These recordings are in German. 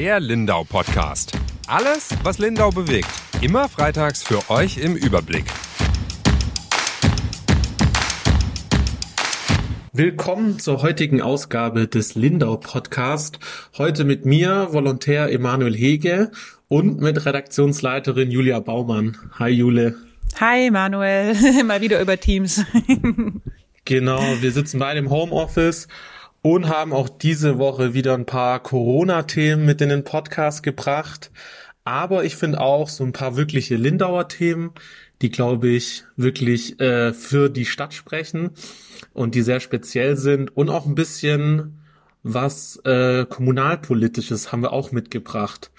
Der Lindau Podcast. Alles, was Lindau bewegt. Immer freitags für euch im Überblick. Willkommen zur heutigen Ausgabe des Lindau Podcast. Heute mit mir, Volontär Emanuel Hege und mit Redaktionsleiterin Julia Baumann. Hi Jule. Hi Manuel, mal wieder über Teams. genau, wir sitzen beide im Homeoffice und haben auch diese Woche wieder ein paar Corona-Themen mit in den Podcast gebracht. Aber ich finde auch so ein paar wirkliche Lindauer Themen, die, glaube ich, wirklich äh, für die Stadt sprechen und die sehr speziell sind und auch ein bisschen was äh, kommunalpolitisches haben wir auch mitgebracht.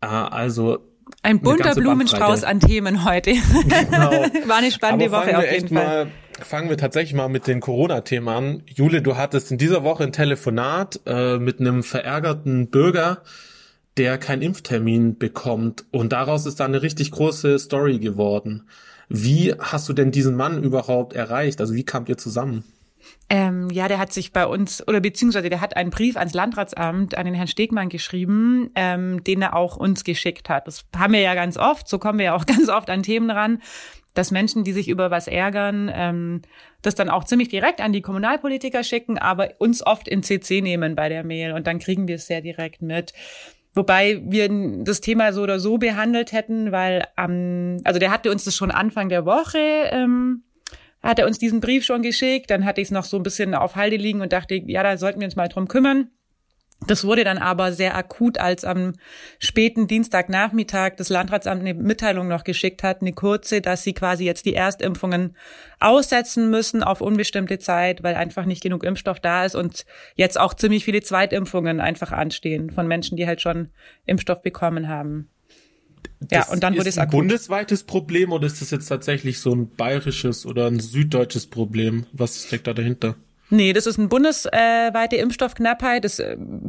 Äh, also ein bunter Blumenstrauß an Themen heute. Genau. War eine spannende Aber Woche auf jeden Fall. Mal, fangen wir tatsächlich mal mit den Corona-Themen an. Jule, du hattest in dieser Woche ein Telefonat äh, mit einem verärgerten Bürger, der keinen Impftermin bekommt. Und daraus ist da eine richtig große Story geworden. Wie hast du denn diesen Mann überhaupt erreicht? Also wie kamt ihr zusammen? Ähm, ja, der hat sich bei uns, oder beziehungsweise der hat einen Brief ans Landratsamt an den Herrn Stegmann geschrieben, ähm, den er auch uns geschickt hat. Das haben wir ja ganz oft, so kommen wir ja auch ganz oft an Themen ran, dass Menschen, die sich über was ärgern, ähm, das dann auch ziemlich direkt an die Kommunalpolitiker schicken, aber uns oft in CC nehmen bei der Mail und dann kriegen wir es sehr direkt mit. Wobei wir das Thema so oder so behandelt hätten, weil ähm, also der hatte uns das schon Anfang der Woche, ähm, hat er uns diesen Brief schon geschickt, dann hatte ich es noch so ein bisschen auf Halde liegen und dachte, ja, da sollten wir uns mal drum kümmern. Das wurde dann aber sehr akut, als am späten Dienstagnachmittag das Landratsamt eine Mitteilung noch geschickt hat, eine kurze, dass sie quasi jetzt die Erstimpfungen aussetzen müssen auf unbestimmte Zeit, weil einfach nicht genug Impfstoff da ist und jetzt auch ziemlich viele Zweitimpfungen einfach anstehen von Menschen, die halt schon Impfstoff bekommen haben. Das ja, und dann wurde es akut. Ist ein bundesweites Problem oder ist das jetzt tatsächlich so ein bayerisches oder ein süddeutsches Problem? Was steckt da dahinter? Nee, das ist eine bundesweite Impfstoffknappheit. Das,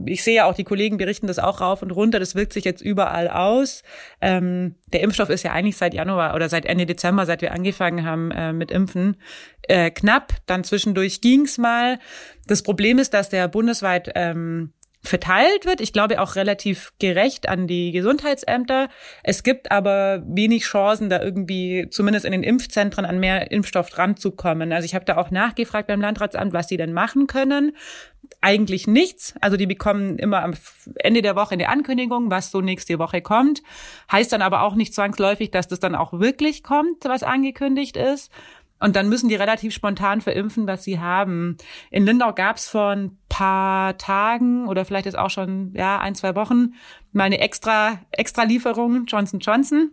ich sehe ja auch, die Kollegen berichten das auch rauf und runter. Das wirkt sich jetzt überall aus. Ähm, der Impfstoff ist ja eigentlich seit Januar oder seit Ende Dezember, seit wir angefangen haben äh, mit Impfen, äh, knapp. Dann zwischendurch ging's mal. Das Problem ist, dass der bundesweit ähm, verteilt wird. Ich glaube auch relativ gerecht an die Gesundheitsämter. Es gibt aber wenig Chancen, da irgendwie zumindest in den Impfzentren an mehr Impfstoff dran zu kommen. Also ich habe da auch nachgefragt beim Landratsamt, was sie denn machen können. Eigentlich nichts. Also die bekommen immer am Ende der Woche eine Ankündigung, was so nächste Woche kommt. Heißt dann aber auch nicht zwangsläufig, dass das dann auch wirklich kommt, was angekündigt ist. Und dann müssen die relativ spontan verimpfen, was sie haben. In Lindau gab es vor ein paar Tagen oder vielleicht ist auch schon ja ein, zwei Wochen mal eine extra, extra Lieferung Johnson Johnson.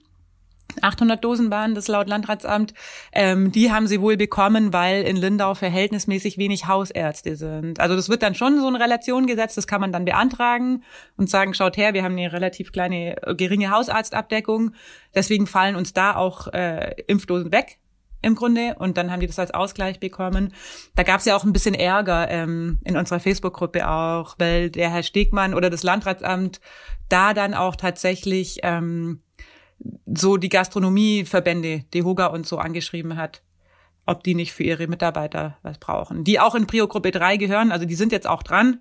800 Dosen waren das laut Landratsamt. Ähm, die haben sie wohl bekommen, weil in Lindau verhältnismäßig wenig Hausärzte sind. Also das wird dann schon so in Relation gesetzt. Das kann man dann beantragen und sagen, schaut her, wir haben eine relativ kleine, geringe Hausarztabdeckung. Deswegen fallen uns da auch äh, Impfdosen weg im Grunde und dann haben die das als Ausgleich bekommen. Da gab es ja auch ein bisschen Ärger ähm, in unserer Facebook-Gruppe auch, weil der Herr Stegmann oder das Landratsamt da dann auch tatsächlich ähm, so die Gastronomieverbände, die Hoga und so angeschrieben hat, ob die nicht für ihre Mitarbeiter was brauchen. Die auch in Prio-Gruppe 3 gehören, also die sind jetzt auch dran.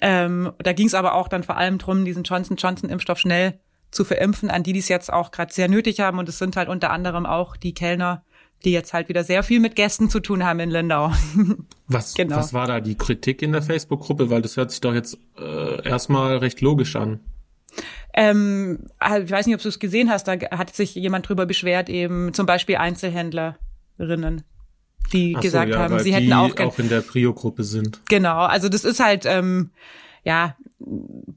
Ähm, da ging es aber auch dann vor allem drum, diesen Johnson-Johnson-Impfstoff schnell zu verimpfen, an die, die es jetzt auch gerade sehr nötig haben. Und es sind halt unter anderem auch die Kellner die jetzt halt wieder sehr viel mit Gästen zu tun haben in Lindau. Was, genau. was war da die Kritik in der Facebook-Gruppe? Weil das hört sich doch jetzt äh, erstmal recht logisch an. Ähm, ah, ich weiß nicht, ob du es gesehen hast, da hat sich jemand drüber beschwert, eben zum Beispiel Einzelhändlerinnen, die Ach gesagt so, ja, haben, sie hätten auch, auch in der Prio-Gruppe sind. Genau, also das ist halt, ähm, ja,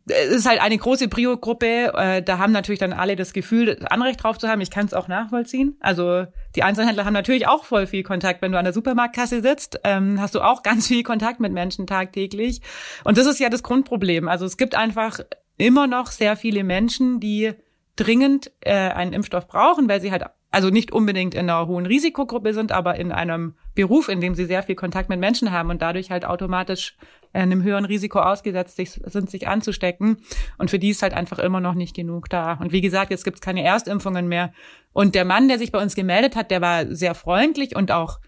es ist halt eine große Prio-Gruppe. Äh, da haben natürlich dann alle das Gefühl, Anrecht drauf zu haben. Ich kann es auch nachvollziehen. Also die Einzelhändler haben natürlich auch voll viel Kontakt. Wenn du an der Supermarktkasse sitzt, ähm, hast du auch ganz viel Kontakt mit Menschen tagtäglich. Und das ist ja das Grundproblem. Also es gibt einfach immer noch sehr viele Menschen, die dringend äh, einen Impfstoff brauchen, weil sie halt also nicht unbedingt in einer hohen Risikogruppe sind, aber in einem Beruf, in dem sie sehr viel Kontakt mit Menschen haben und dadurch halt automatisch einem höheren Risiko ausgesetzt sind, sich anzustecken. Und für die ist halt einfach immer noch nicht genug da. Und wie gesagt, jetzt gibt es keine Erstimpfungen mehr. Und der Mann, der sich bei uns gemeldet hat, der war sehr freundlich und auch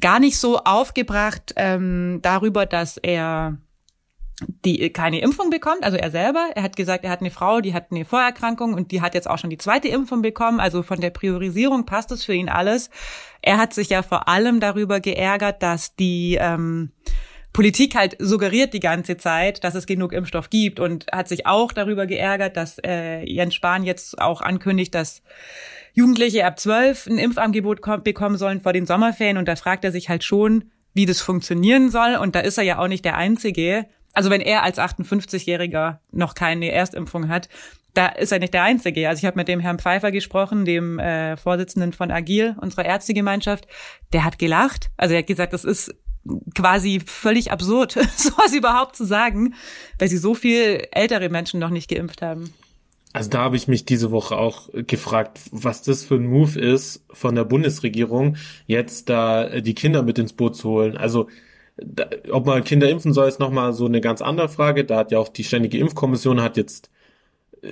gar nicht so aufgebracht ähm, darüber, dass er die keine Impfung bekommt, also er selber. Er hat gesagt, er hat eine Frau, die hat eine Vorerkrankung und die hat jetzt auch schon die zweite Impfung bekommen. Also von der Priorisierung passt es für ihn alles. Er hat sich ja vor allem darüber geärgert, dass die ähm, Politik halt suggeriert die ganze Zeit, dass es genug Impfstoff gibt und hat sich auch darüber geärgert, dass äh, Jens Spahn jetzt auch ankündigt, dass Jugendliche ab zwölf ein Impfangebot bekommen sollen vor den Sommerferien. Und da fragt er sich halt schon, wie das funktionieren soll. Und da ist er ja auch nicht der Einzige also wenn er als 58-Jähriger noch keine Erstimpfung hat, da ist er nicht der Einzige. Also ich habe mit dem Herrn Pfeiffer gesprochen, dem äh, Vorsitzenden von Agil, unserer Ärztegemeinschaft. Der hat gelacht. Also er hat gesagt, das ist quasi völlig absurd, sowas überhaupt zu sagen, weil sie so viel ältere Menschen noch nicht geimpft haben. Also da habe ich mich diese Woche auch gefragt, was das für ein Move ist von der Bundesregierung, jetzt da die Kinder mit ins Boot zu holen. Also da, ob man Kinder impfen soll, ist nochmal so eine ganz andere Frage. Da hat ja auch die Ständige Impfkommission hat jetzt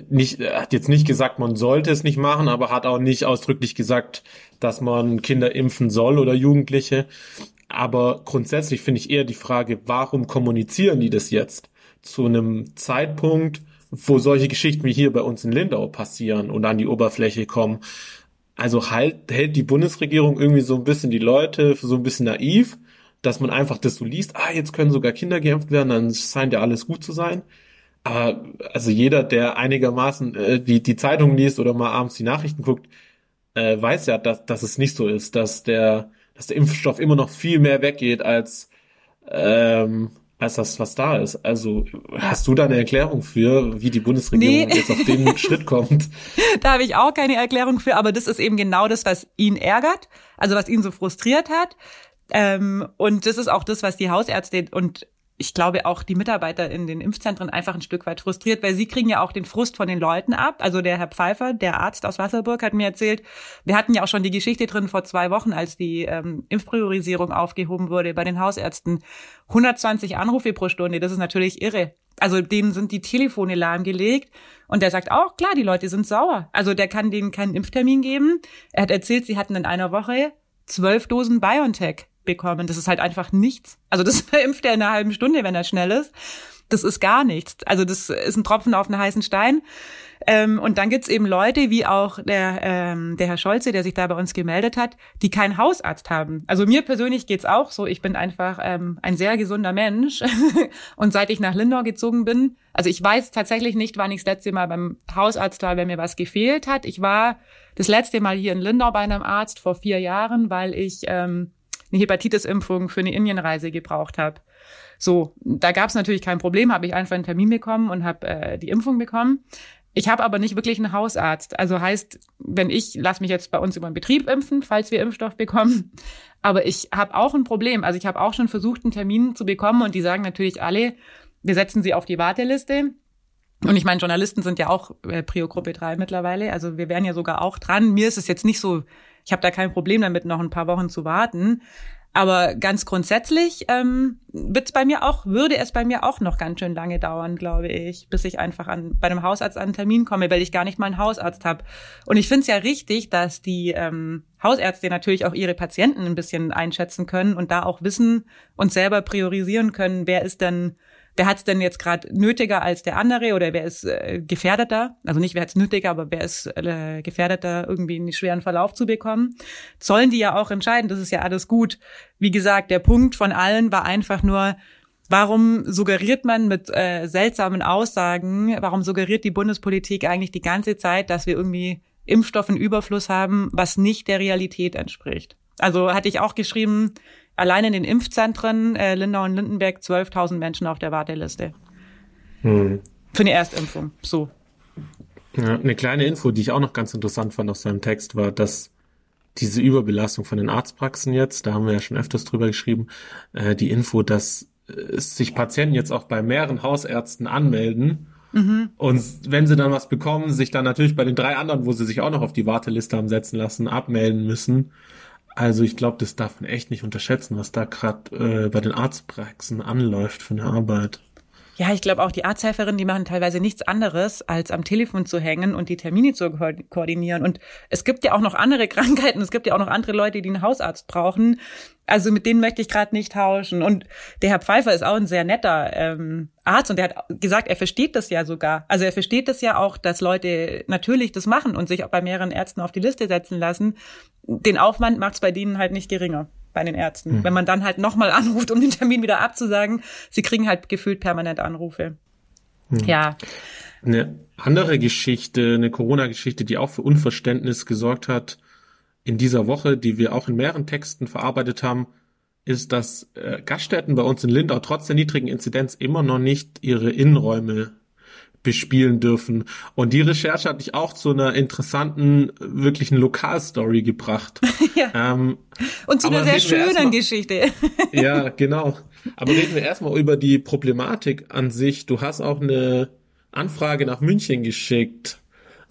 nicht, hat jetzt nicht gesagt, man sollte es nicht machen, aber hat auch nicht ausdrücklich gesagt, dass man Kinder impfen soll oder Jugendliche. Aber grundsätzlich finde ich eher die Frage, warum kommunizieren die das jetzt zu einem Zeitpunkt, wo solche Geschichten wie hier bei uns in Lindau passieren und an die Oberfläche kommen? Also halt, hält die Bundesregierung irgendwie so ein bisschen die Leute für so ein bisschen naiv dass man einfach das so liest, ah, jetzt können sogar Kinder geimpft werden, dann scheint ja alles gut zu sein. Aber also jeder, der einigermaßen äh, die, die Zeitung liest oder mal abends die Nachrichten guckt, äh, weiß ja, dass, dass es nicht so ist, dass der, dass der Impfstoff immer noch viel mehr weggeht als, ähm, als das, was da ist. Also hast du da eine Erklärung für, wie die Bundesregierung nee. jetzt auf den Schritt kommt? Da habe ich auch keine Erklärung für, aber das ist eben genau das, was ihn ärgert, also was ihn so frustriert hat. Ähm, und das ist auch das, was die Hausärzte und ich glaube auch die Mitarbeiter in den Impfzentren einfach ein Stück weit frustriert, weil sie kriegen ja auch den Frust von den Leuten ab. Also der Herr Pfeiffer, der Arzt aus Wasserburg, hat mir erzählt, wir hatten ja auch schon die Geschichte drin vor zwei Wochen, als die ähm, Impfpriorisierung aufgehoben wurde bei den Hausärzten. 120 Anrufe pro Stunde, das ist natürlich irre. Also denen sind die Telefone lahmgelegt und der sagt auch, klar, die Leute sind sauer. Also der kann denen keinen Impftermin geben. Er hat erzählt, sie hatten in einer Woche zwölf Dosen BioNTech bekommen. Das ist halt einfach nichts. Also das impft er in einer halben Stunde, wenn er schnell ist. Das ist gar nichts. Also das ist ein Tropfen auf einen heißen Stein. Ähm, und dann gibt's eben Leute, wie auch der, ähm, der Herr Scholze, der sich da bei uns gemeldet hat, die keinen Hausarzt haben. Also mir persönlich geht's auch so. Ich bin einfach ähm, ein sehr gesunder Mensch. und seit ich nach Lindau gezogen bin, also ich weiß tatsächlich nicht, wann ich das letzte Mal beim Hausarzt war, wenn mir was gefehlt hat. Ich war das letzte Mal hier in Lindau bei einem Arzt vor vier Jahren, weil ich ähm, eine Hepatitis-Impfung für eine Indienreise gebraucht habe. So, da gab es natürlich kein Problem, habe ich einfach einen Termin bekommen und habe äh, die Impfung bekommen. Ich habe aber nicht wirklich einen Hausarzt. Also heißt, wenn ich, lass mich jetzt bei uns über den Betrieb impfen, falls wir Impfstoff bekommen. Aber ich habe auch ein Problem. Also ich habe auch schon versucht, einen Termin zu bekommen und die sagen natürlich alle, wir setzen sie auf die Warteliste. Und ich meine, Journalisten sind ja auch äh, Prio-Gruppe 3 mittlerweile. Also wir wären ja sogar auch dran. Mir ist es jetzt nicht so ich habe da kein Problem damit, noch ein paar Wochen zu warten. Aber ganz grundsätzlich ähm, wird bei mir auch, würde es bei mir auch noch ganz schön lange dauern, glaube ich, bis ich einfach an, bei einem Hausarzt an einen Termin komme, weil ich gar nicht mal einen Hausarzt habe. Und ich finde es ja richtig, dass die ähm, Hausärzte natürlich auch ihre Patienten ein bisschen einschätzen können und da auch wissen und selber priorisieren können, wer ist denn wer hat es denn jetzt gerade nötiger als der andere oder wer ist äh, gefährdeter? Also nicht wer hat es nötiger, aber wer ist äh, gefährdeter, irgendwie einen schweren Verlauf zu bekommen? Sollen die ja auch entscheiden, das ist ja alles gut. Wie gesagt, der Punkt von allen war einfach nur, Warum suggeriert man mit äh, seltsamen Aussagen, warum suggeriert die Bundespolitik eigentlich die ganze Zeit, dass wir irgendwie Impfstoff Überfluss haben, was nicht der Realität entspricht? Also hatte ich auch geschrieben, allein in den Impfzentren äh, Lindau und Lindenberg 12.000 Menschen auf der Warteliste. Hm. Für eine Erstimpfung. So. Ja, eine kleine Info, die ich auch noch ganz interessant fand aus seinem Text, war, dass diese Überbelastung von den Arztpraxen jetzt, da haben wir ja schon öfters drüber geschrieben, äh, die Info, dass äh, sich Patienten jetzt auch bei mehreren Hausärzten anmelden mhm. und wenn sie dann was bekommen, sich dann natürlich bei den drei anderen, wo sie sich auch noch auf die Warteliste haben setzen lassen, abmelden müssen. Also ich glaube, das darf man echt nicht unterschätzen, was da gerade äh, bei den Arztpraxen anläuft für eine Arbeit. Ja, ich glaube auch die Arzthelferinnen, die machen teilweise nichts anderes, als am Telefon zu hängen und die Termine zu ko koordinieren. Und es gibt ja auch noch andere Krankheiten, es gibt ja auch noch andere Leute, die einen Hausarzt brauchen. Also mit denen möchte ich gerade nicht tauschen. Und der Herr Pfeiffer ist auch ein sehr netter ähm, Arzt und der hat gesagt, er versteht das ja sogar. Also er versteht das ja auch, dass Leute natürlich das machen und sich auch bei mehreren Ärzten auf die Liste setzen lassen. Den Aufwand macht es bei denen halt nicht geringer bei den Ärzten. Hm. Wenn man dann halt nochmal anruft, um den Termin wieder abzusagen, sie kriegen halt gefühlt permanent Anrufe. Hm. Ja. Eine andere Geschichte, eine Corona-Geschichte, die auch für Unverständnis gesorgt hat in dieser Woche, die wir auch in mehreren Texten verarbeitet haben, ist, dass äh, Gaststätten bei uns in Lindau trotz der niedrigen Inzidenz immer noch nicht ihre Innenräume bespielen dürfen. Und die Recherche hat dich auch zu einer interessanten, wirklichen Lokalstory gebracht. ja. Ähm, Und zu einer sehr schönen mal, Geschichte. ja, genau. Aber reden wir erstmal über die Problematik an sich. Du hast auch eine Anfrage nach München geschickt.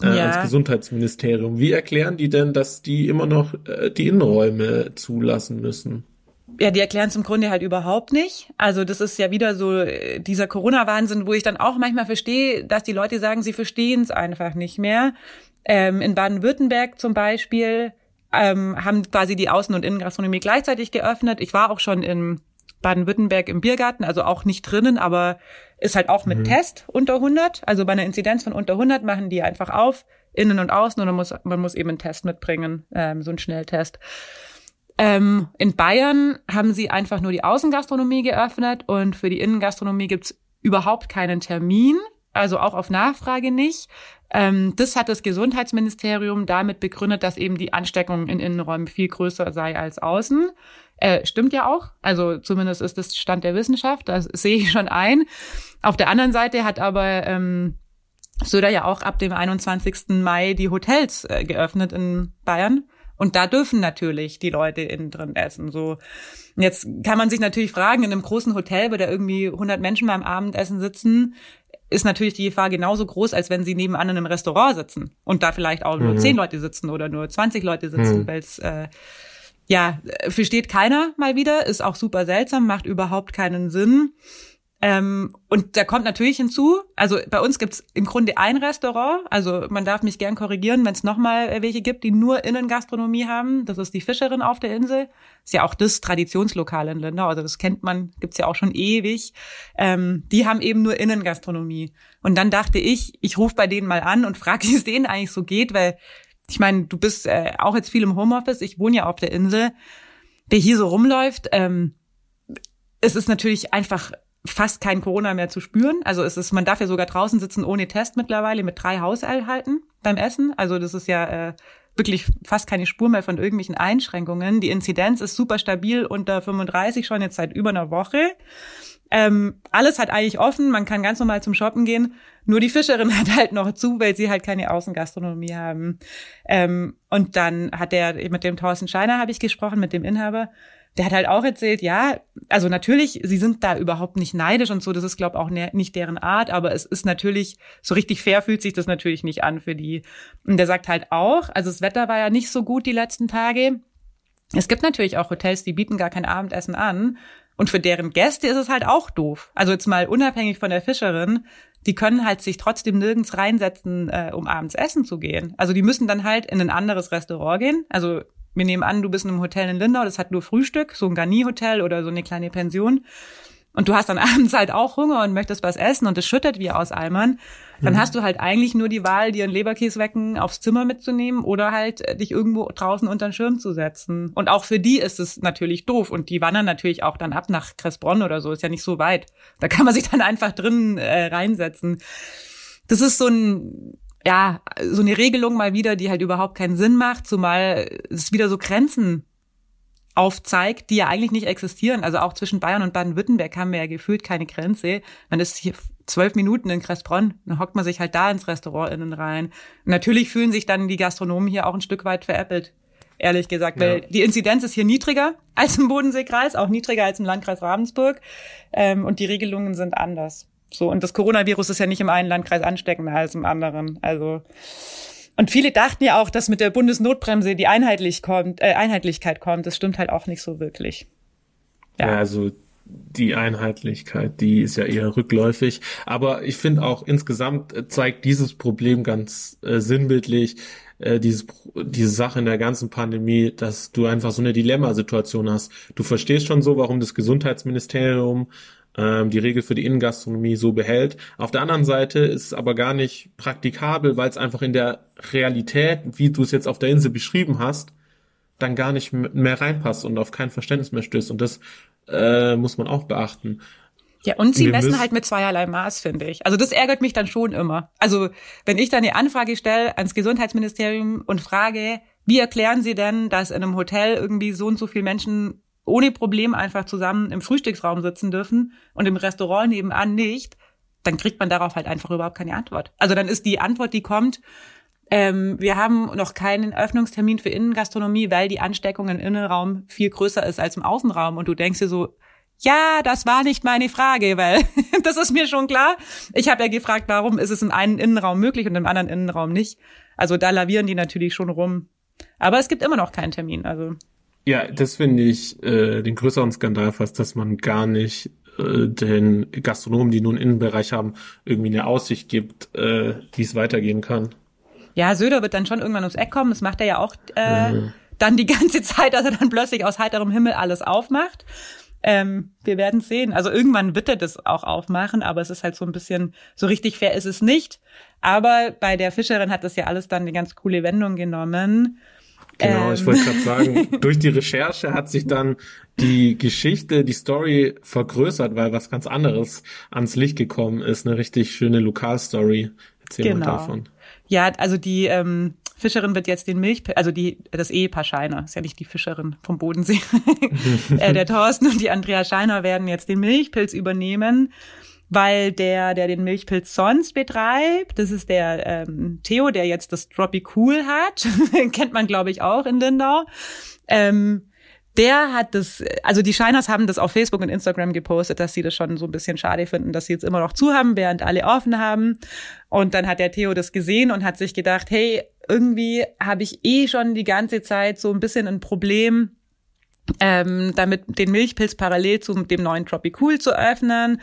Äh, ja. ans Gesundheitsministerium. Wie erklären die denn, dass die immer noch äh, die Innenräume zulassen müssen? Ja, die erklären zum Grunde halt überhaupt nicht. Also das ist ja wieder so äh, dieser Corona-Wahnsinn, wo ich dann auch manchmal verstehe, dass die Leute sagen, sie verstehen es einfach nicht mehr. Ähm, in Baden-Württemberg zum Beispiel ähm, haben quasi die Außen- und Innengastronomie gleichzeitig geöffnet. Ich war auch schon in Baden-Württemberg im Biergarten, also auch nicht drinnen, aber ist halt auch mit mhm. Test unter 100. Also bei einer Inzidenz von unter 100 machen die einfach auf, innen und außen, und man muss, man muss eben einen Test mitbringen, ähm, so einen Schnelltest. Ähm, in Bayern haben sie einfach nur die Außengastronomie geöffnet und für die Innengastronomie gibt's überhaupt keinen Termin, also auch auf Nachfrage nicht. Ähm, das hat das Gesundheitsministerium damit begründet, dass eben die Ansteckung in Innenräumen viel größer sei als außen. Äh, stimmt ja auch. Also zumindest ist das Stand der Wissenschaft. Das sehe ich schon ein. Auf der anderen Seite hat aber ähm, Söder ja auch ab dem 21. Mai die Hotels äh, geöffnet in Bayern. Und da dürfen natürlich die Leute innen drin essen. So. Jetzt kann man sich natürlich fragen, in einem großen Hotel, wo da irgendwie 100 Menschen beim Abendessen sitzen, ist natürlich die Gefahr genauso groß, als wenn sie nebenan in einem Restaurant sitzen und da vielleicht auch nur mhm. 10 Leute sitzen oder nur 20 Leute sitzen, mhm. weil es äh, ja versteht keiner mal wieder, ist auch super seltsam, macht überhaupt keinen Sinn. Ähm, und da kommt natürlich hinzu, also bei uns gibt's im Grunde ein Restaurant, also man darf mich gern korrigieren, wenn es nochmal welche gibt, die nur Innengastronomie haben. Das ist die Fischerin auf der Insel. Ist ja auch das Traditionslokal in Lindau, also das kennt man, gibt's ja auch schon ewig. Ähm, die haben eben nur Innengastronomie. Und dann dachte ich, ich rufe bei denen mal an und frage, wie es denen eigentlich so geht, weil ich meine, du bist äh, auch jetzt viel im Homeoffice, ich wohne ja auf der Insel. Wer hier so rumläuft, ähm, es ist natürlich einfach fast kein Corona mehr zu spüren. Also es ist, man darf ja sogar draußen sitzen ohne Test mittlerweile mit drei Haushalten beim Essen. Also das ist ja äh, wirklich fast keine Spur mehr von irgendwelchen Einschränkungen. Die Inzidenz ist super stabil unter 35 schon jetzt seit über einer Woche. Ähm, alles hat eigentlich offen, man kann ganz normal zum Shoppen gehen. Nur die Fischerin hat halt noch zu, weil sie halt keine Außengastronomie haben. Ähm, und dann hat der mit dem Thorsten Scheiner habe ich gesprochen, mit dem Inhaber der hat halt auch erzählt, ja, also natürlich, sie sind da überhaupt nicht neidisch und so, das ist, glaube ich, auch ne, nicht deren Art, aber es ist natürlich, so richtig fair fühlt sich das natürlich nicht an für die. Und der sagt halt auch, also das Wetter war ja nicht so gut die letzten Tage. Es gibt natürlich auch Hotels, die bieten gar kein Abendessen an. Und für deren Gäste ist es halt auch doof. Also jetzt mal unabhängig von der Fischerin, die können halt sich trotzdem nirgends reinsetzen, äh, um abends essen zu gehen. Also die müssen dann halt in ein anderes Restaurant gehen. Also wir nehmen an, du bist in einem Hotel in Lindau, das hat nur Frühstück, so ein Garni-Hotel oder so eine kleine Pension. Und du hast dann abends halt auch Hunger und möchtest was essen und es schüttet wie aus Eimern. Dann mhm. hast du halt eigentlich nur die Wahl, dir einen Leberkäswecken aufs Zimmer mitzunehmen oder halt äh, dich irgendwo draußen unter den Schirm zu setzen. Und auch für die ist es natürlich doof. Und die wandern natürlich auch dann ab nach Cressbronn oder so. Ist ja nicht so weit. Da kann man sich dann einfach drin äh, reinsetzen. Das ist so ein ja, so eine Regelung mal wieder, die halt überhaupt keinen Sinn macht, zumal es wieder so Grenzen aufzeigt, die ja eigentlich nicht existieren. Also auch zwischen Bayern und Baden-Württemberg haben wir ja gefühlt keine Grenze. Man ist hier zwölf Minuten in Kressbronn, dann hockt man sich halt da ins Restaurant innen rein. Und natürlich fühlen sich dann die Gastronomen hier auch ein Stück weit veräppelt, ehrlich gesagt, weil ja. die Inzidenz ist hier niedriger als im Bodenseekreis, auch niedriger als im Landkreis Ravensburg ähm, und die Regelungen sind anders. So, und das Coronavirus ist ja nicht im einen Landkreis ansteckender als im anderen. Also, und viele dachten ja auch, dass mit der Bundesnotbremse die Einheitlich kommt, äh, Einheitlichkeit kommt. Das stimmt halt auch nicht so wirklich. Ja, ja also die Einheitlichkeit, die ist ja eher rückläufig. Aber ich finde auch insgesamt zeigt dieses Problem ganz äh, sinnbildlich, äh, diese Sache in der ganzen Pandemie, dass du einfach so eine Dilemmasituation hast. Du verstehst schon so, warum das Gesundheitsministerium ähm, die Regel für die Innengastronomie so behält. Auf der anderen Seite ist es aber gar nicht praktikabel, weil es einfach in der Realität, wie du es jetzt auf der Insel beschrieben hast, dann gar nicht mehr reinpasst und auf kein Verständnis mehr stößt. Und das äh, muss man auch beachten. Ja, und sie messen halt mit zweierlei Maß, finde ich. Also das ärgert mich dann schon immer. Also wenn ich dann eine Anfrage stelle ans Gesundheitsministerium und frage, wie erklären Sie denn, dass in einem Hotel irgendwie so und so viele Menschen ohne Problem einfach zusammen im Frühstücksraum sitzen dürfen und im Restaurant nebenan nicht, dann kriegt man darauf halt einfach überhaupt keine Antwort. Also dann ist die Antwort, die kommt, ähm, wir haben noch keinen Öffnungstermin für Innengastronomie, weil die Ansteckung im Innenraum viel größer ist als im Außenraum. Und du denkst dir so, ja, das war nicht meine Frage, weil das ist mir schon klar. Ich habe ja gefragt, warum ist es in einem Innenraum möglich und im anderen Innenraum nicht. Also da lavieren die natürlich schon rum. Aber es gibt immer noch keinen Termin. Also ja, das finde ich äh, den größeren Skandal fast, dass man gar nicht äh, den Gastronomen, die nun einen Innenbereich haben, irgendwie eine Aussicht gibt, äh, wie es weitergehen kann. Ja, Söder wird dann schon irgendwann ums Eck kommen. Das macht er ja auch äh, mhm. dann die ganze Zeit, dass er dann plötzlich aus heiterem Himmel alles aufmacht. Ähm, wir werden sehen. Also irgendwann wird er das auch aufmachen, aber es ist halt so ein bisschen, so richtig fair ist es nicht. Aber bei der Fischerin hat das ja alles dann eine ganz coole Wendung genommen. Genau, ähm. ich wollte gerade sagen, durch die Recherche hat sich dann die Geschichte, die Story vergrößert, weil was ganz anderes ans Licht gekommen ist. Eine richtig schöne Lokalstory. Erzähl genau. mal davon. Ja, also die ähm, Fischerin wird jetzt den Milchpilz, also die, das Ehepaar Scheiner, ist ja nicht die Fischerin vom Bodensee. äh, der Thorsten und die Andrea Scheiner werden jetzt den Milchpilz übernehmen weil der, der den Milchpilz sonst betreibt, das ist der ähm, Theo, der jetzt das Droppy Cool hat, kennt man glaube ich auch in Lindau. Ähm, der hat das, also die Scheiners haben das auf Facebook und Instagram gepostet, dass sie das schon so ein bisschen schade finden, dass sie jetzt immer noch zu haben, während alle offen haben. Und dann hat der Theo das gesehen und hat sich gedacht, hey, irgendwie habe ich eh schon die ganze Zeit so ein bisschen ein Problem ähm, damit den Milchpilz parallel zu dem neuen Tropicool zu öffnen.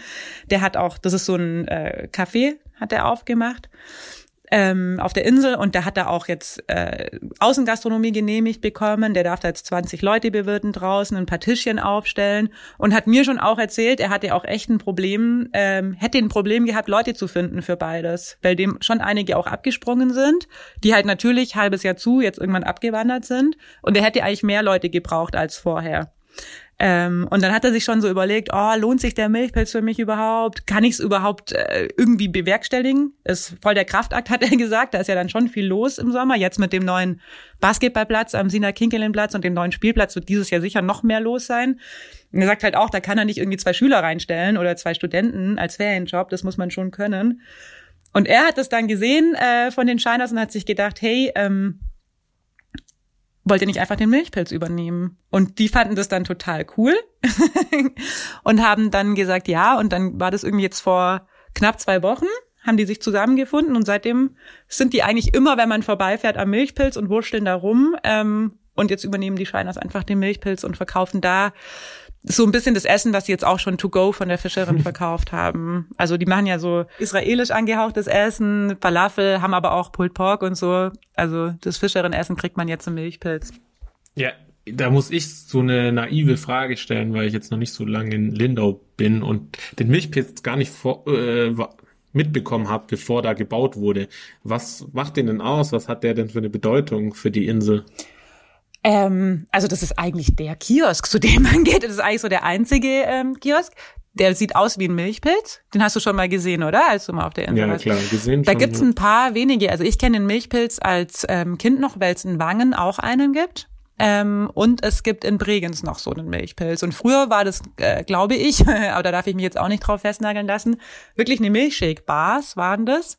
Der hat auch, das ist so ein äh, Café, hat er aufgemacht ähm, auf der Insel und da hat er auch jetzt äh, Außengastronomie genehmigt bekommen. Der darf da jetzt 20 Leute bewirten draußen, ein paar Tischchen aufstellen und hat mir schon auch erzählt, er hatte auch echt ein Problem, ähm, hätte ein Problem gehabt, Leute zu finden für beides, weil dem schon einige auch abgesprungen sind, die halt natürlich halbes Jahr zu jetzt irgendwann abgewandert sind und er hätte eigentlich mehr Leute gebraucht als vorher. Ähm, und dann hat er sich schon so überlegt, oh, lohnt sich der Milchpilz für mich überhaupt? Kann ich es überhaupt äh, irgendwie bewerkstelligen? Ist voll der Kraftakt, hat er gesagt. Da ist ja dann schon viel los im Sommer. Jetzt mit dem neuen Basketballplatz am Sina Kinkelin-Platz und dem neuen Spielplatz wird dieses Jahr sicher noch mehr los sein. Und er sagt halt auch, da kann er nicht irgendwie zwei Schüler reinstellen oder zwei Studenten als Ferienjob. Das muss man schon können. Und er hat das dann gesehen äh, von den Scheiners und hat sich gedacht, hey, ähm, wollt ihr nicht einfach den Milchpilz übernehmen? Und die fanden das dann total cool und haben dann gesagt, ja. Und dann war das irgendwie jetzt vor knapp zwei Wochen, haben die sich zusammengefunden und seitdem sind die eigentlich immer, wenn man vorbeifährt, am Milchpilz und wurschteln da rum. Ähm, und jetzt übernehmen die Scheiners einfach den Milchpilz und verkaufen da so ein bisschen das Essen, was sie jetzt auch schon to go von der Fischerin verkauft haben. Also die machen ja so israelisch angehauchtes Essen, Falafel, haben aber auch Pulled Pork und so. Also das Fischerin-Essen kriegt man jetzt im Milchpilz. Ja, da muss ich so eine naive Frage stellen, weil ich jetzt noch nicht so lange in Lindau bin und den Milchpilz gar nicht vor, äh, mitbekommen habe, bevor da gebaut wurde. Was macht den denn aus? Was hat der denn für eine Bedeutung für die Insel? Ähm, also das ist eigentlich der Kiosk, zu dem man geht. Das ist eigentlich so der einzige ähm, Kiosk. Der sieht aus wie ein Milchpilz. Den hast du schon mal gesehen, oder? Als du mal auf der Insel ja, warst. Ja, klar, gesehen. Da schon, gibt's ein paar wenige. Also ich kenne den Milchpilz als ähm, Kind noch, weil es in Wangen auch einen gibt. Ähm, und es gibt in Bregenz noch so einen Milchpilz. Und früher war das, äh, glaube ich, aber da darf ich mich jetzt auch nicht drauf festnageln lassen, wirklich eine Milchshake-Bars waren das.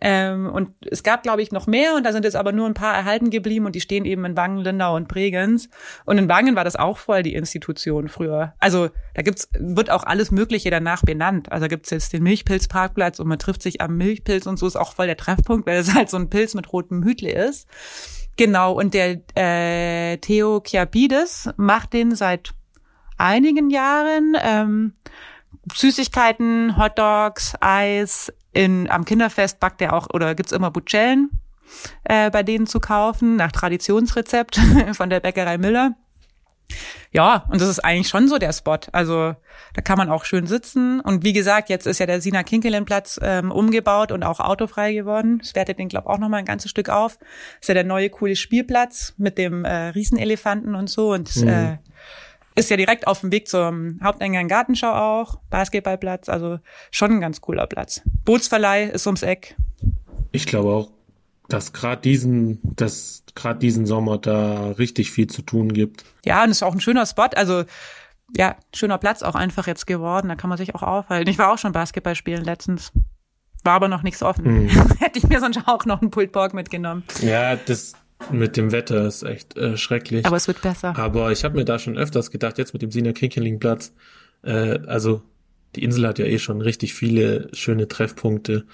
Ähm, und es gab, glaube ich, noch mehr und da sind jetzt aber nur ein paar erhalten geblieben und die stehen eben in Wangen, Lindau und Bregenz. Und in Wangen war das auch voll die Institution früher. Also da gibt's, wird auch alles Mögliche danach benannt. Also gibt's jetzt den Milchpilzparkplatz und man trifft sich am Milchpilz und so ist auch voll der Treffpunkt, weil es halt so ein Pilz mit rotem Hütle ist. Genau, und der äh, Theo Chiapides macht den seit einigen Jahren. Ähm, Süßigkeiten, Hotdogs, Eis. In, am Kinderfest backt er auch oder gibt's immer Butchellen äh, bei denen zu kaufen, nach Traditionsrezept von der Bäckerei Müller. Ja, und das ist eigentlich schon so der Spot. Also da kann man auch schön sitzen. Und wie gesagt, jetzt ist ja der Sina Kinkelin-Platz ähm, umgebaut und auch autofrei geworden. Das wertet den, glaube auch noch mal ein ganzes Stück auf. Das ist ja der neue coole Spielplatz mit dem äh, Riesenelefanten und so. Und mhm. äh, ist ja direkt auf dem Weg zum Haupteingang Gartenschau auch, Basketballplatz, also schon ein ganz cooler Platz. Bootsverleih ist ums Eck. Ich glaube auch, dass gerade diesen, dass gerade diesen Sommer da richtig viel zu tun gibt. Ja, und es ist auch ein schöner Spot. Also ja, schöner Platz auch einfach jetzt geworden. Da kann man sich auch aufhalten. Ich war auch schon Basketball spielen letztens. War aber noch nichts offen. Mhm. Hätte ich mir sonst auch noch einen Pulled mitgenommen. Ja, das mit dem Wetter ist echt äh, schrecklich. Aber es wird besser. Aber ich habe mir da schon öfters gedacht, jetzt mit dem Sina Kinkeling Platz, äh, also die Insel hat ja eh schon richtig viele schöne Treffpunkte.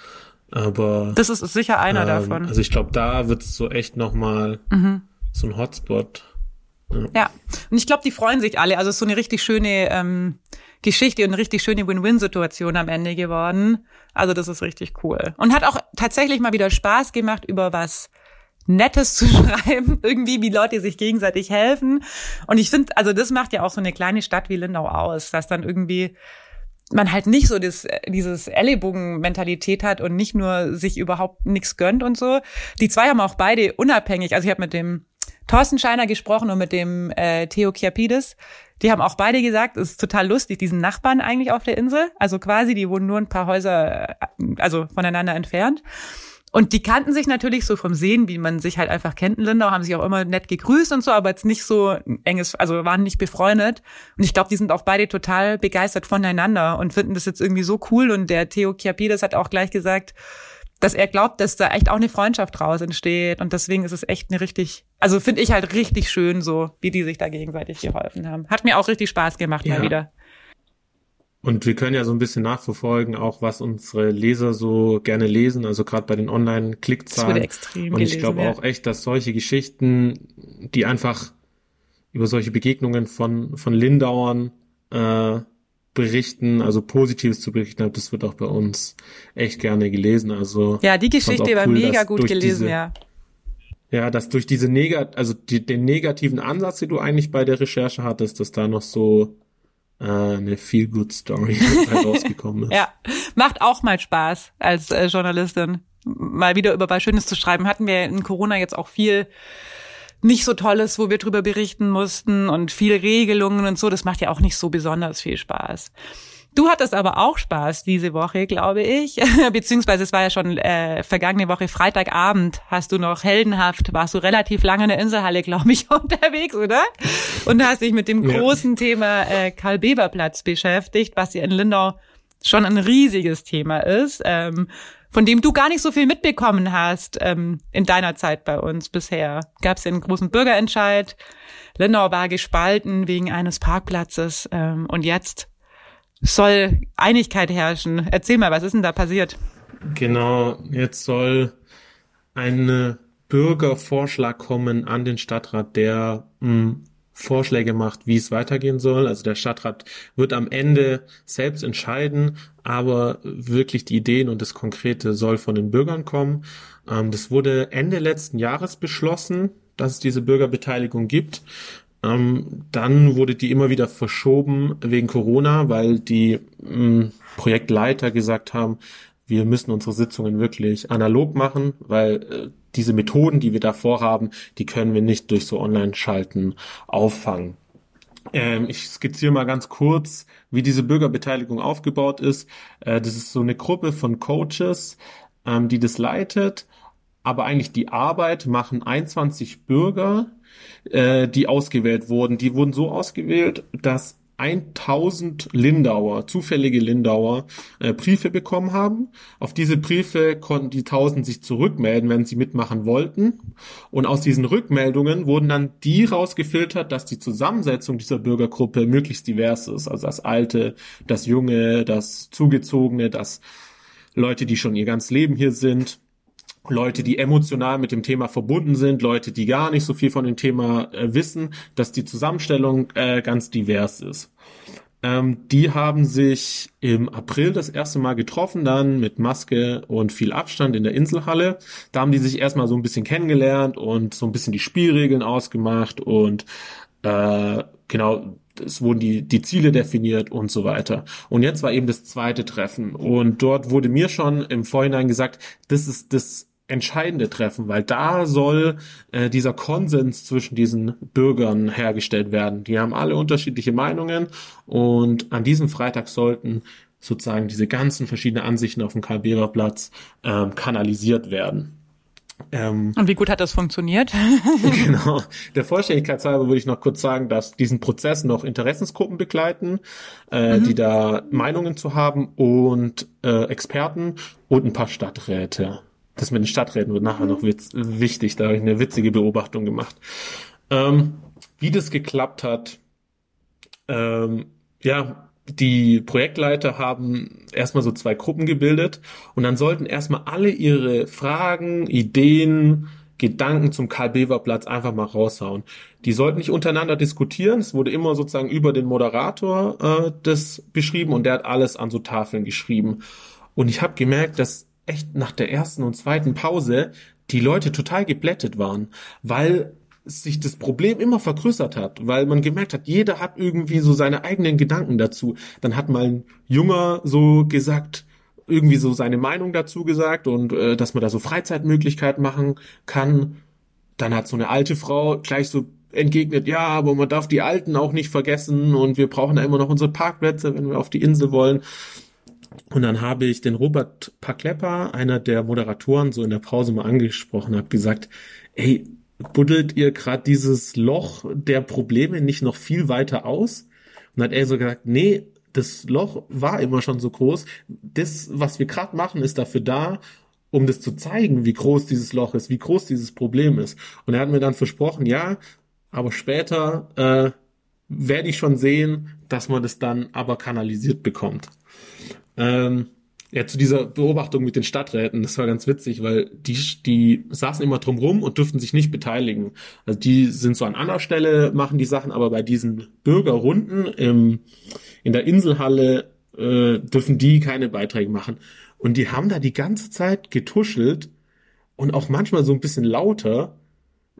Aber das ist sicher einer ähm, davon. Also ich glaube, da wird es so echt nochmal mhm. so ein Hotspot. Ja, ja. und ich glaube, die freuen sich alle. Also es ist so eine richtig schöne ähm, Geschichte und eine richtig schöne Win-Win-Situation am Ende geworden. Also das ist richtig cool. Und hat auch tatsächlich mal wieder Spaß gemacht, über was Nettes zu schreiben, irgendwie wie Leute sich gegenseitig helfen. Und ich finde, also das macht ja auch so eine kleine Stadt wie Lindau aus, dass dann irgendwie man halt nicht so das, dieses Ellenbogen-Mentalität hat und nicht nur sich überhaupt nichts gönnt und so. Die zwei haben auch beide unabhängig, also ich habe mit dem Thorsten Scheiner gesprochen und mit dem äh, Theo Chiapidis. Die haben auch beide gesagt, es ist total lustig, diesen Nachbarn eigentlich auf der Insel. Also quasi, die wohnen nur ein paar Häuser, äh, also voneinander entfernt. Und die kannten sich natürlich so vom Sehen, wie man sich halt einfach kennt in Lindau, haben sich auch immer nett gegrüßt und so, aber jetzt nicht so enges, also waren nicht befreundet. Und ich glaube, die sind auch beide total begeistert voneinander und finden das jetzt irgendwie so cool. Und der Theo Chiapides hat auch gleich gesagt, dass er glaubt, dass da echt auch eine Freundschaft draus entsteht. Und deswegen ist es echt eine richtig, also finde ich halt richtig schön so, wie die sich da gegenseitig geholfen haben. Hat mir auch richtig Spaß gemacht ja. mal wieder. Und wir können ja so ein bisschen nachverfolgen, auch was unsere Leser so gerne lesen, also gerade bei den Online-Klickzahlen. Das extrem Und ich glaube auch echt, dass solche Geschichten, die einfach über solche Begegnungen von, von Lindauern äh, berichten, also Positives zu berichten, das wird auch bei uns echt gerne gelesen. Also ja, die Geschichte war mega gut gelesen, diese, ja. Ja, dass durch diese Negat also die, den negativen Ansatz, den du eigentlich bei der Recherche hattest, dass da noch so äh, eine feel good Story herausgekommen ist. ja, macht auch mal Spaß als äh, Journalistin, mal wieder über was Schönes zu schreiben. Hatten wir in Corona jetzt auch viel nicht so Tolles, wo wir drüber berichten mussten und viel Regelungen und so. Das macht ja auch nicht so besonders viel Spaß. Du hattest aber auch Spaß diese Woche, glaube ich. Beziehungsweise es war ja schon äh, vergangene Woche Freitagabend hast du noch heldenhaft, warst du relativ lange in der Inselhalle, glaube ich, unterwegs, oder? Und hast dich mit dem großen ja. Thema äh, Karl-Beber-Platz beschäftigt, was ja in Lindau schon ein riesiges Thema ist, ähm, von dem du gar nicht so viel mitbekommen hast ähm, in deiner Zeit bei uns bisher. Gab es einen großen Bürgerentscheid, Lindau war gespalten wegen eines Parkplatzes ähm, und jetzt soll Einigkeit herrschen. Erzähl mal, was ist denn da passiert? Genau, jetzt soll ein Bürgervorschlag kommen an den Stadtrat, der mh, hm, Vorschläge macht, wie es weitergehen soll. Also der Stadtrat wird am Ende selbst entscheiden, aber wirklich die Ideen und das Konkrete soll von den Bürgern kommen. Ähm, das wurde Ende letzten Jahres beschlossen, dass es diese Bürgerbeteiligung gibt. Ähm, dann wurde die immer wieder verschoben wegen Corona, weil die mh, mm, Projektleiter gesagt haben, wir müssen unsere Sitzungen wirklich analog machen, weil äh, diese Methoden, die wir da vorhaben, die können wir nicht durch so Online-Schalten auffangen. Ähm, ich skizziere mal ganz kurz, wie diese Bürgerbeteiligung aufgebaut ist. Äh, das ist so eine Gruppe von Coaches, ähm, die das leitet, aber eigentlich die Arbeit machen 21 Bürger, äh, die ausgewählt wurden. Die wurden so ausgewählt, dass 1000 Lindauer, zufällige Lindauer, äh, Briefe bekommen haben. Auf diese Briefe konnten die 1000 sich zurückmelden, wenn sie mitmachen wollten. Und aus diesen Rückmeldungen wurden dann die rausgefiltert, dass die Zusammensetzung dieser Bürgergruppe möglichst divers ist. Also das Alte, das Junge, das Zugezogene, das Leute, die schon ihr ganzes Leben hier sind. Leute, die emotional mit dem Thema verbunden sind, Leute, die gar nicht so viel von dem Thema äh, wissen, dass die Zusammenstellung äh, ganz divers ist. Ähm, die haben sich im April das erste Mal getroffen, dann mit Maske und viel Abstand in der Inselhalle. Da haben die sich erstmal so ein bisschen kennengelernt und so ein bisschen die Spielregeln ausgemacht und äh, genau, es wurden die, die Ziele definiert und so weiter. Und jetzt war eben das zweite Treffen. Und dort wurde mir schon im Vorhinein gesagt, das ist das entscheidende Treffen, weil da soll äh, dieser Konsens zwischen diesen Bürgern hergestellt werden. Die haben alle unterschiedliche Meinungen und an diesem Freitag sollten sozusagen diese ganzen verschiedenen Ansichten auf dem Karl-Behrer-Platz ähm, kanalisiert werden. Ähm, und wie gut hat das funktioniert? genau. Der Vollständigkeit halber würde ich noch kurz sagen, dass diesen Prozess noch Interessensgruppen begleiten, äh, mhm. die da Meinungen zu haben und äh, Experten und ein paar Stadträte das mit den Stadträten wird nachher noch witz, wichtig. Da habe ich eine witzige Beobachtung gemacht. Ähm, wie das geklappt hat, ähm, ja, die Projektleiter haben erstmal so zwei Gruppen gebildet und dann sollten erstmal alle ihre Fragen, Ideen, Gedanken zum Karl-Bever-Platz einfach mal raushauen. Die sollten nicht untereinander diskutieren. Es wurde immer sozusagen über den Moderator äh, das beschrieben und der hat alles an so Tafeln geschrieben. Und ich habe gemerkt, dass echt nach der ersten und zweiten Pause die Leute total geblättet waren, weil sich das Problem immer vergrößert hat, weil man gemerkt hat, jeder hat irgendwie so seine eigenen Gedanken dazu. Dann hat mal ein Junger so gesagt, irgendwie so seine Meinung dazu gesagt und äh, dass man da so Freizeitmöglichkeiten machen kann. Dann hat so eine alte Frau gleich so entgegnet, ja, aber man darf die Alten auch nicht vergessen und wir brauchen da immer noch unsere Parkplätze, wenn wir auf die Insel wollen. Und dann habe ich den Robert Paklepper, einer der Moderatoren, so in der Pause mal angesprochen, habe gesagt, ey, buddelt ihr gerade dieses Loch der Probleme nicht noch viel weiter aus? Und hat er so gesagt, nee, das Loch war immer schon so groß. Das, was wir gerade machen, ist dafür da, um das zu zeigen, wie groß dieses Loch ist, wie groß dieses Problem ist. Und er hat mir dann versprochen, ja, aber später äh, werde ich schon sehen, dass man das dann aber kanalisiert bekommt. Ähm, ja, zu dieser Beobachtung mit den Stadträten, das war ganz witzig, weil die, die saßen immer drum rum und dürften sich nicht beteiligen. Also die sind so an anderer Stelle, machen die Sachen, aber bei diesen Bürgerrunden im, in der Inselhalle äh, dürfen die keine Beiträge machen. Und die haben da die ganze Zeit getuschelt und auch manchmal so ein bisschen lauter,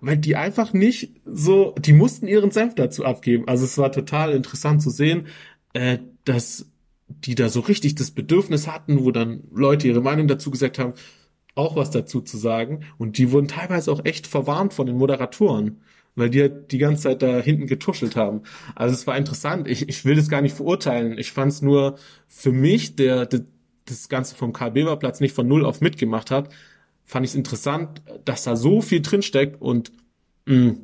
weil die einfach nicht so, die mussten ihren Senf dazu abgeben. Also es war total interessant zu sehen, äh, dass die da so richtig das Bedürfnis hatten, wo dann Leute ihre Meinung dazu gesagt haben, auch was dazu zu sagen. Und die wurden teilweise auch echt verwarnt von den Moderatoren, weil die halt die ganze Zeit da hinten getuschelt haben. Also es war interessant. Ich, ich will das gar nicht verurteilen. Ich fand es nur für mich, der, der das Ganze vom Karl Beber Platz nicht von null auf mitgemacht hat, fand ich es interessant, dass da so viel drinsteckt und mh,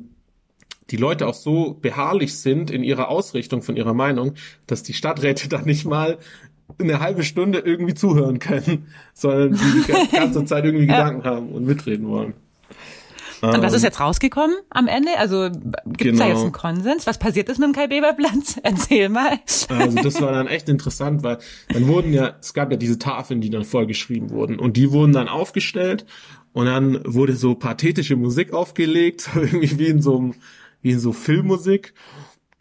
die Leute auch so beharrlich sind in ihrer Ausrichtung von ihrer Meinung, dass die Stadträte da nicht mal eine halbe Stunde irgendwie zuhören können, sondern die die ganze Zeit irgendwie ja. Gedanken haben und mitreden wollen. Und was ist jetzt rausgekommen am Ende? Also gibt es genau. da jetzt einen Konsens? Was passiert ist mit dem Kai-Beber-Platz? Erzähl mal. Also das war dann echt interessant, weil dann wurden ja, es gab ja diese Tafeln, die dann vollgeschrieben wurden und die wurden dann aufgestellt und dann wurde so pathetische Musik aufgelegt, irgendwie wie in so einem wie so Filmmusik.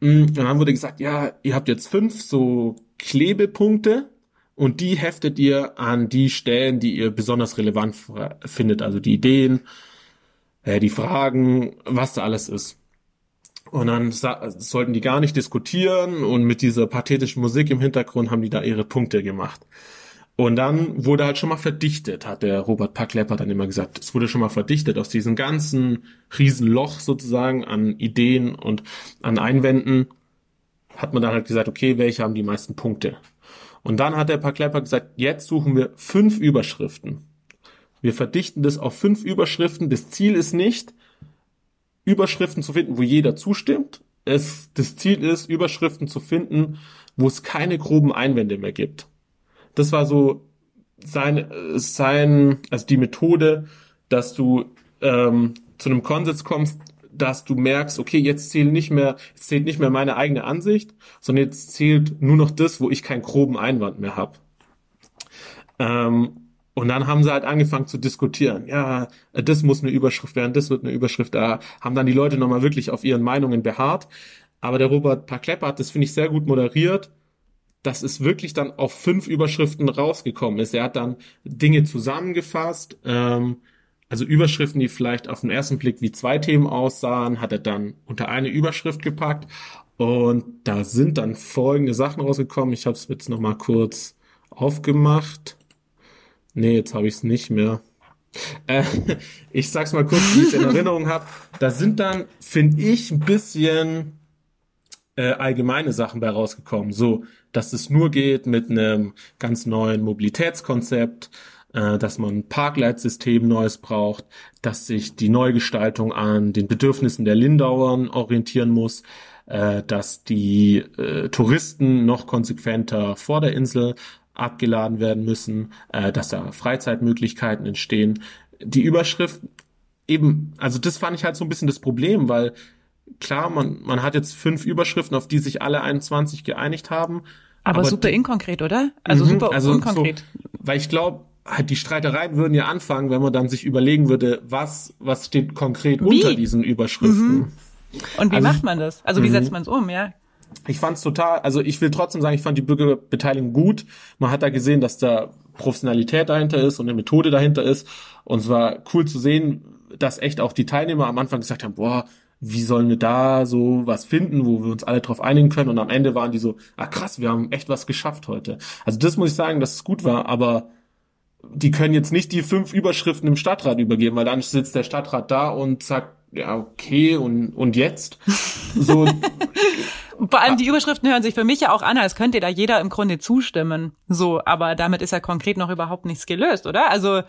Mm, und dann wurde gesagt, ja, ihr habt jetzt fünf so Klebepunkte und die heftet ihr an die Stellen, die ihr besonders relevant findet, also die Ideen, äh, die Fragen, was da alles ist. Und dann sollten die gar nicht diskutieren und mit dieser pathetischen Musik im Hintergrund haben die da ihre Punkte gemacht. Und dann wurde halt schon mal verdichtet, hat der Robert Packlepper dann immer gesagt. Es wurde schon mal verdichtet aus diesem ganzen Riesenloch sozusagen an Ideen und an Einwänden. Hat man dann halt gesagt, okay, welche haben die meisten Punkte? Und dann hat der Packlepper gesagt, jetzt suchen wir fünf Überschriften. Wir verdichten das auf fünf Überschriften. Das Ziel ist nicht, Überschriften zu finden, wo jeder zustimmt. Es, das Ziel ist, Überschriften zu finden, wo es keine groben Einwände mehr gibt das war so sein, sein, also die Methode, dass du ähm, zu einem Konsens kommst, dass du merkst, okay, jetzt zählt nicht mehr, jetzt zählt nicht mehr meine eigene Ansicht, sondern jetzt zählt nur noch das, wo ich keinen groben Einwand mehr habe. Ähm, Und dann haben sie halt angefangen zu diskutieren. Ja, das muss eine Überschrift werden, das wird eine Überschrift. Da haben dann die Leute nochmal wirklich auf ihren Meinungen beharrt. Aber der Robert Parklepper hat das, finde ich, sehr gut moderiert, dass es wirklich dann auf fünf Überschriften rausgekommen ist. Er hat dann Dinge zusammengefasst, ähm, also Überschriften, die vielleicht auf den ersten Blick wie zwei Themen aussahen, hat er dann unter eine Überschrift gepackt. Und da sind dann folgende Sachen rausgekommen. Ich habe es jetzt nochmal kurz aufgemacht. Nee, jetzt habe ich es nicht mehr. Äh, ich sag's mal kurz, wie ich es in Erinnerung habe. Da sind dann, finde ich, ein bisschen äh, allgemeine Sachen bei rausgekommen. So, dass es nur geht mit einem ganz neuen Mobilitätskonzept, äh, dass man ein Parkleitsystem Neues braucht, dass sich die Neugestaltung an den Bedürfnissen der Lindauern orientieren muss, äh, dass die äh, Touristen noch konsequenter vor der Insel abgeladen werden müssen, äh, dass da Freizeitmöglichkeiten entstehen. Die Überschrift eben, also das fand ich halt so ein bisschen das Problem, weil klar, man, man hat jetzt fünf Überschriften, auf die sich alle 21 geeinigt haben. Aber, aber super inkonkret, oder? Also mhm, super also unkonkret. So, weil ich glaube, halt die Streitereien würden ja anfangen, wenn man dann sich überlegen würde, was, was steht konkret wie? unter diesen Überschriften. Mhm. Und wie also, macht man das? Also wie setzt mhm. man es um, ja? Ich fand es total, also ich will trotzdem sagen, ich fand die Bürgerbeteiligung gut. Man hat da gesehen, dass da Professionalität dahinter ist und eine Methode dahinter ist. Und es war cool zu sehen, dass echt auch die Teilnehmer am Anfang gesagt haben, boah, wie sollen wir da so was finden, wo wir uns alle drauf einigen können. Und am Ende waren die so, ah krass, wir haben echt was geschafft heute. Also das muss ich sagen, dass es gut war, aber die können jetzt nicht die fünf Überschriften im Stadtrat übergeben, weil dann sitzt der Stadtrat da und sagt, ja, okay, und, und jetzt? So, Vor allem die Überschriften hören sich für mich ja auch an, als könnte da jeder im Grunde zustimmen. So, aber damit ist ja konkret noch überhaupt nichts gelöst, oder? Also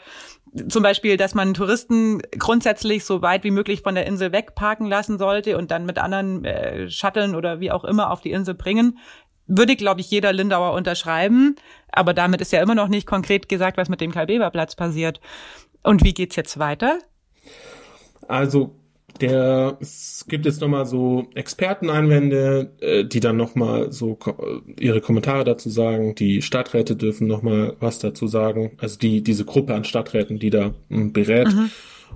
zum Beispiel, dass man Touristen grundsätzlich so weit wie möglich von der Insel wegparken lassen sollte und dann mit anderen äh, Shuttlen oder wie auch immer auf die Insel bringen, würde, glaube ich, jeder Lindauer unterschreiben. Aber damit ist ja immer noch nicht konkret gesagt, was mit dem Karl-Beber-Platz passiert. Und wie geht's jetzt weiter? Also der, es gibt jetzt nochmal so Experteneinwände, äh, die dann nochmal so ko ihre Kommentare dazu sagen. Die Stadträte dürfen nochmal was dazu sagen. Also die, diese Gruppe an Stadträten, die da hm, berät. Mhm.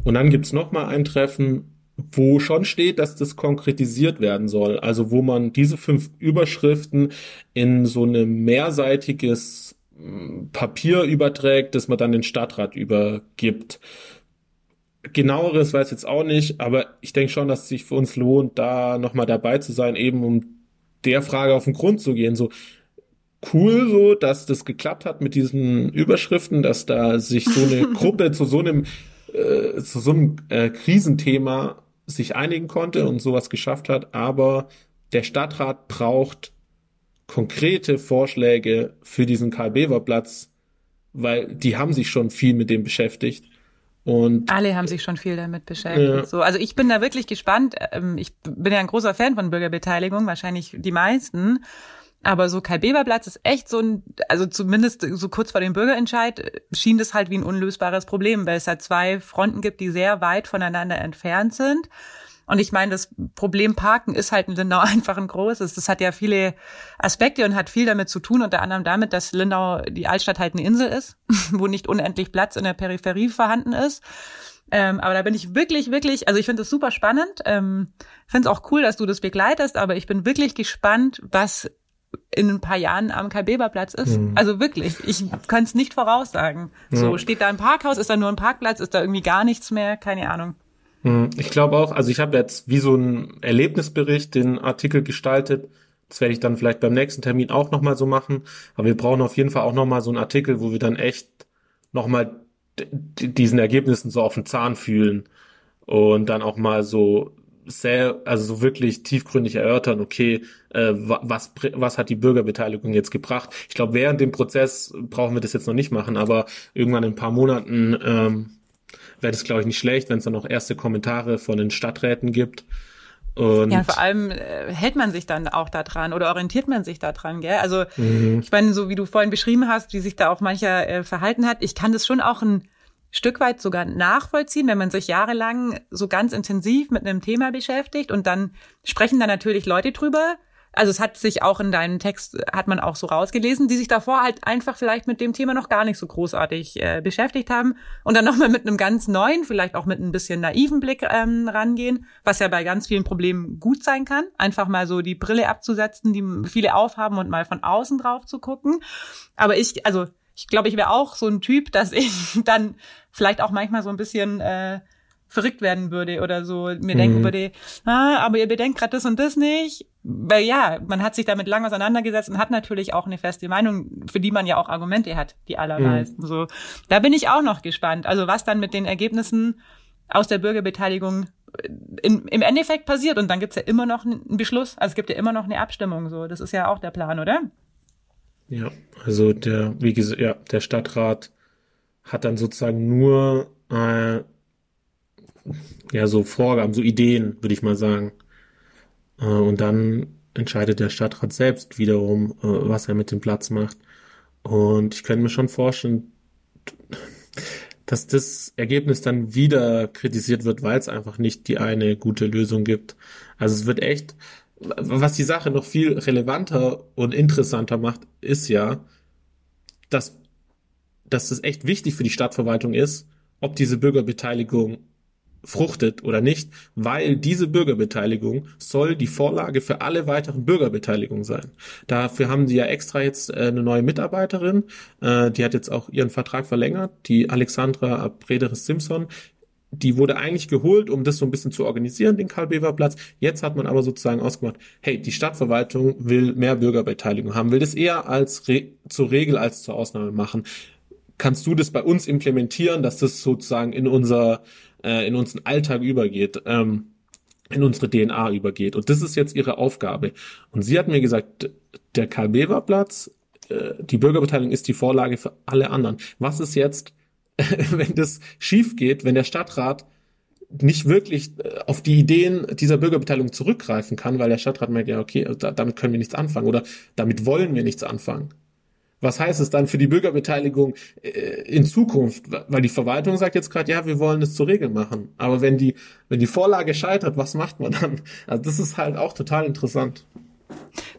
Und dann gibt's nochmal ein Treffen, wo schon steht, dass das konkretisiert werden soll. Also wo man diese fünf Überschriften in so ein mehrseitiges hm, Papier überträgt, das man dann den Stadtrat übergibt genaueres weiß ich jetzt auch nicht, aber ich denke schon, dass es sich für uns lohnt, da nochmal dabei zu sein, eben um der Frage auf den Grund zu gehen. So cool, so, dass das geklappt hat mit diesen Überschriften, dass da sich so eine Gruppe zu so einem äh, zu so einem äh, Krisenthema sich einigen konnte und sowas geschafft hat, aber der Stadtrat braucht konkrete Vorschläge für diesen Karl-Bever-Platz, weil die haben sich schon viel mit dem beschäftigt. Und alle haben sich schon viel damit beschäftigt. Ja. So, also ich bin da wirklich gespannt. Ähm, ich bin ja ein großer Fan von Bürgerbeteiligung, wahrscheinlich die meisten. Aber so Karl-Beber-Platz ist echt so ein, also zumindest so kurz vor dem Bürgerentscheid schien das halt wie ein unlösbares Problem, weil es halt zwei Fronten gibt, die sehr weit voneinander entfernt sind. Und ich meine, das Problem Parken ist halt in Lindau einfach ein großes. Das hat ja viele Aspekte und hat viel damit zu tun, unter anderem damit, dass Lindau die Altstadt halt eine Insel ist, wo nicht unendlich Platz in der Peripherie vorhanden ist. Ähm, aber da bin ich wirklich, wirklich, also ich finde es super spannend. Ähm, finde es auch cool, dass du das begleitest, aber ich bin wirklich gespannt, was in ein paar Jahren am Karl-Beber-Platz ist. Mhm. Also wirklich, ich kann es nicht voraussagen. Ja. So, steht da ein Parkhaus, ist da nur ein Parkplatz, ist da irgendwie gar nichts mehr, keine Ahnung. Hm, ich glaube auch, also ich habe jetzt wie so ein Erlebnisbericht den Artikel gestaltet. Das werde ich dann vielleicht beim nächsten Termin auch nochmal so machen. Aber wir brauchen auf jeden Fall auch nochmal so einen Artikel, wo wir dann echt nochmal diesen Ergebnissen so auf den Zahn fühlen und dann auch mal so sehr, also so wirklich tiefgründig erörtern, okay, äh, was, was hat die Bürgerbeteiligung jetzt gebracht? Ich glaube, während dem Prozess brauchen wir das jetzt noch nicht machen, aber irgendwann in ein paar Monaten ähm, wäre das, glaube ich, nicht schlecht, wenn es dann auch erste Kommentare von den Stadträten gibt. Und ja, vor allem äh, hält man sich dann auch da dran oder orientiert man sich da dran, gell? Also mhm. ich meine, so wie du vorhin beschrieben hast, wie sich da auch mancher äh, verhalten hat, ich kann das schon auch ein Stück weit sogar nachvollziehen, wenn man sich jahrelang so ganz intensiv mit einem Thema beschäftigt und dann sprechen da natürlich Leute drüber, also es hat sich auch in deinem Text, hat man auch so rausgelesen, die sich davor halt einfach vielleicht mit dem Thema noch gar nicht so großartig äh, beschäftigt haben und dann nochmal mit einem ganz neuen, vielleicht auch mit ein bisschen naiven Blick ähm, rangehen, was ja bei ganz vielen Problemen gut sein kann, einfach mal so die Brille abzusetzen, die viele aufhaben und mal von außen drauf zu gucken. Aber ich, also ich glaube, ich wäre auch so ein Typ, dass ich dann vielleicht auch manchmal so ein bisschen äh, verrückt werden würde oder so mir mhm. denken würde, ah, aber ihr bedenkt gerade das und das nicht. Weil ja, man hat sich damit lang auseinandergesetzt und hat natürlich auch eine feste Meinung, für die man ja auch Argumente hat, die allermeisten. Mhm. So, da bin ich auch noch gespannt. Also was dann mit den Ergebnissen aus der Bürgerbeteiligung in, im Endeffekt passiert und dann gibt's ja immer noch einen Beschluss, also es gibt ja immer noch eine Abstimmung. So, das ist ja auch der Plan, oder? Ja, also der, wie gesagt, ja, der Stadtrat hat dann sozusagen nur äh, ja so Vorgaben, so Ideen, würde ich mal sagen. Äh, und dann entscheidet der Stadtrat selbst wiederum, äh, was er mit dem Platz macht. Und ich könnte mir schon vorstellen, dass das Ergebnis dann wieder kritisiert wird, weil es einfach nicht die eine gute Lösung gibt. Also es wird echt, was die Sache noch viel relevanter und interessanter macht, ist ja, dass, dass es echt wichtig für die Stadtverwaltung ist, ob diese Bürgerbeteiligung fruchtet oder nicht, weil diese Bürgerbeteiligung soll die Vorlage für alle weiteren Bürgerbeteiligungen sein. Dafür haben sie ja extra jetzt äh, eine neue Mitarbeiterin, äh, die hat jetzt auch ihren Vertrag verlängert, die Alexandra Brederes Simpson. Die wurde eigentlich geholt, um das so ein bisschen zu organisieren, den Karl-Bever-Platz. Jetzt hat man aber sozusagen ausgemacht, hey, die Stadtverwaltung will mehr Bürgerbeteiligung haben, will das eher als Re zur Regel als zur Ausnahme machen. Kannst du das bei uns implementieren, dass das sozusagen in unser äh, in unseren Alltag übergeht, ähm, in unsere DNA übergeht. Und das ist jetzt ihre Aufgabe. Und sie hat mir gesagt, der Karl-Bever-Platz, äh, die Bürgerbeteiligung ist die Vorlage für alle anderen. Was ist jetzt, wenn das schief geht, wenn der Stadtrat nicht wirklich äh, auf die Ideen dieser Bürgerbeteiligung zurückgreifen kann, weil der Stadtrat merkt, ja, okay, damit können wir nichts anfangen oder damit wollen wir nichts anfangen. Was heißt es dann für die Bürgerbeteiligung äh, in Zukunft? Weil die Verwaltung sagt jetzt gerade, ja, wir wollen es zur Regel machen. Aber wenn die, wenn die Vorlage scheitert, was macht man dann? Also das ist halt auch total interessant.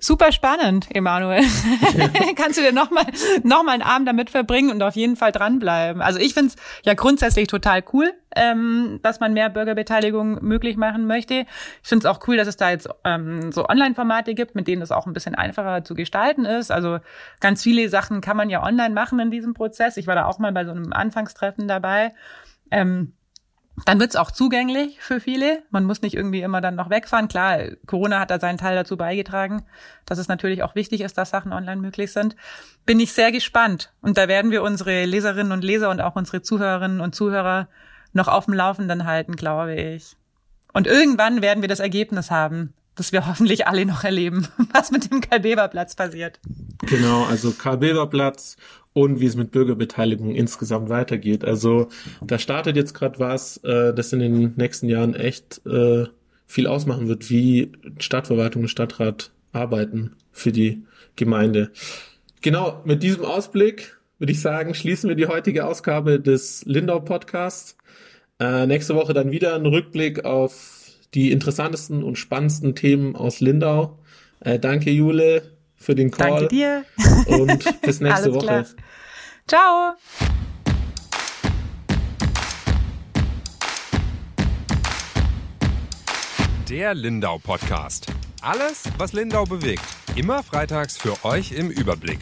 Super spannend, Emanuel. Kannst du dir nochmal noch mal einen Abend damit verbringen und auf jeden Fall dranbleiben. Also ich finde es ja grundsätzlich total cool, ähm, dass man mehr Bürgerbeteiligung möglich machen möchte. Ich finde es auch cool, dass es da jetzt ähm, so Online-Formate gibt, mit denen es auch ein bisschen einfacher zu gestalten ist. Also ganz viele Sachen kann man ja online machen in diesem Prozess. Ich war da auch mal bei so einem Anfangstreffen dabei. Ähm, dann wird's auch zugänglich für viele. Man muss nicht irgendwie immer dann noch wegfahren. Klar, Corona hat da seinen Teil dazu beigetragen, dass es natürlich auch wichtig ist, dass Sachen online möglich sind. Bin ich sehr gespannt. Und da werden wir unsere Leserinnen und Leser und auch unsere Zuhörerinnen und Zuhörer noch auf dem Laufenden halten, glaube ich. Und irgendwann werden wir das Ergebnis haben, das wir hoffentlich alle noch erleben, was mit dem Karl-Beber-Platz passiert. Genau, also Karl-Beber-Platz und wie es mit Bürgerbeteiligung insgesamt weitergeht. Also da startet jetzt gerade was, äh, das in den nächsten Jahren echt äh, viel ausmachen wird, wie Stadtverwaltung und Stadtrat arbeiten für die Gemeinde. Genau, mit diesem Ausblick würde ich sagen, schließen wir die heutige Ausgabe des Lindau Podcasts. Äh, nächste Woche dann wieder ein Rückblick auf die interessantesten und spannendsten Themen aus Lindau. Äh, danke, Jule, für den Call. Danke dir. Und bis nächste Woche. Klar. Ciao. Der Lindau Podcast. Alles, was Lindau bewegt. Immer freitags für euch im Überblick.